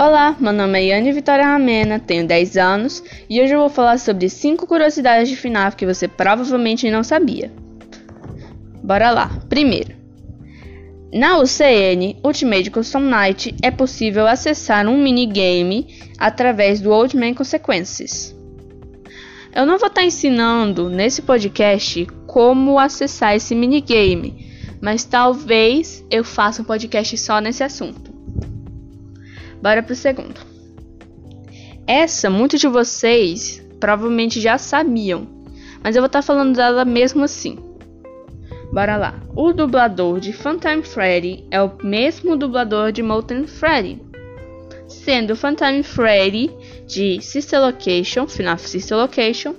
Olá, meu nome é Yane Vitória Ramena, tenho 10 anos e hoje eu vou falar sobre 5 curiosidades de FNAF que você provavelmente não sabia. Bora lá! Primeiro, na UCN Ultimate Custom Night é possível acessar um minigame através do Old Man Consequences. Eu não vou estar tá ensinando nesse podcast como acessar esse minigame, mas talvez eu faça um podcast só nesse assunto. Bora pro segundo. Essa, muitos de vocês provavelmente já sabiam, mas eu vou estar tá falando dela mesmo assim. Bora lá. O dublador de Phantom Freddy é o mesmo dublador de Molten Freddy, sendo Phantom Freddy de Sister Location, FNAF Sister Location,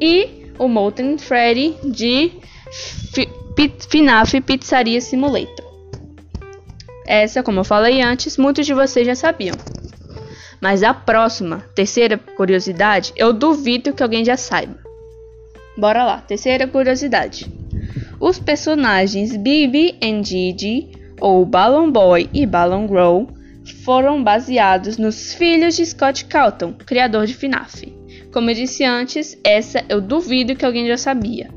e o Molten Freddy de FNAF Pizzaria Simulator. Essa, como eu falei antes, muitos de vocês já sabiam. Mas a próxima, terceira curiosidade, eu duvido que alguém já saiba. Bora lá, terceira curiosidade. Os personagens Bibi e Gigi, ou Balloon Boy e Balloon Girl, foram baseados nos filhos de Scott Calton, criador de FNAF. Como eu disse antes, essa eu duvido que alguém já sabia.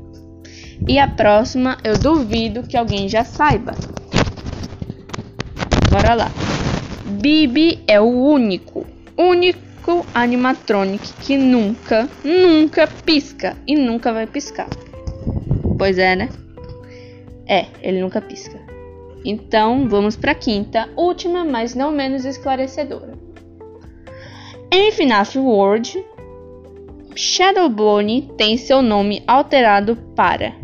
E a próxima eu duvido que alguém já saiba. Bora lá. Bibi é o único, único animatronic que nunca, nunca pisca e nunca vai piscar. Pois é, né? É, ele nunca pisca. Então, vamos para a quinta, última, mas não menos esclarecedora. Em FNAF World, Shadowbone tem seu nome alterado para.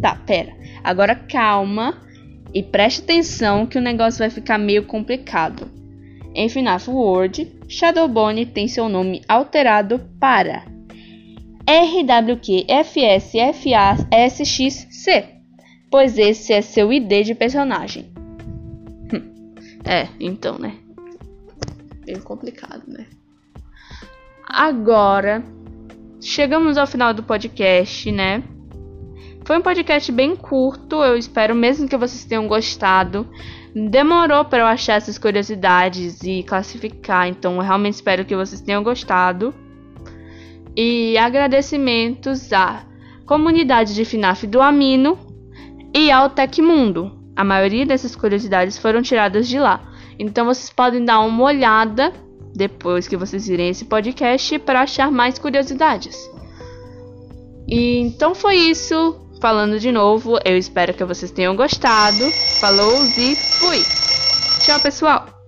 Tá, pera. Agora calma e preste atenção que o negócio vai ficar meio complicado. Em FNAF World, Shadowbone tem seu nome alterado para RWQFSFASXC pois esse é seu ID de personagem. Hum. É, então, né? Meio complicado, né? Agora, chegamos ao final do podcast, né? Foi um podcast bem curto, eu espero mesmo que vocês tenham gostado. Demorou para eu achar essas curiosidades e classificar, então eu realmente espero que vocês tenham gostado. E agradecimentos à comunidade de FNAF do Amino e ao Tecmundo. A maioria dessas curiosidades foram tiradas de lá. Então vocês podem dar uma olhada depois que vocês virem esse podcast para achar mais curiosidades. E então foi isso. Falando de novo, eu espero que vocês tenham gostado. Falou e fui. Tchau, pessoal.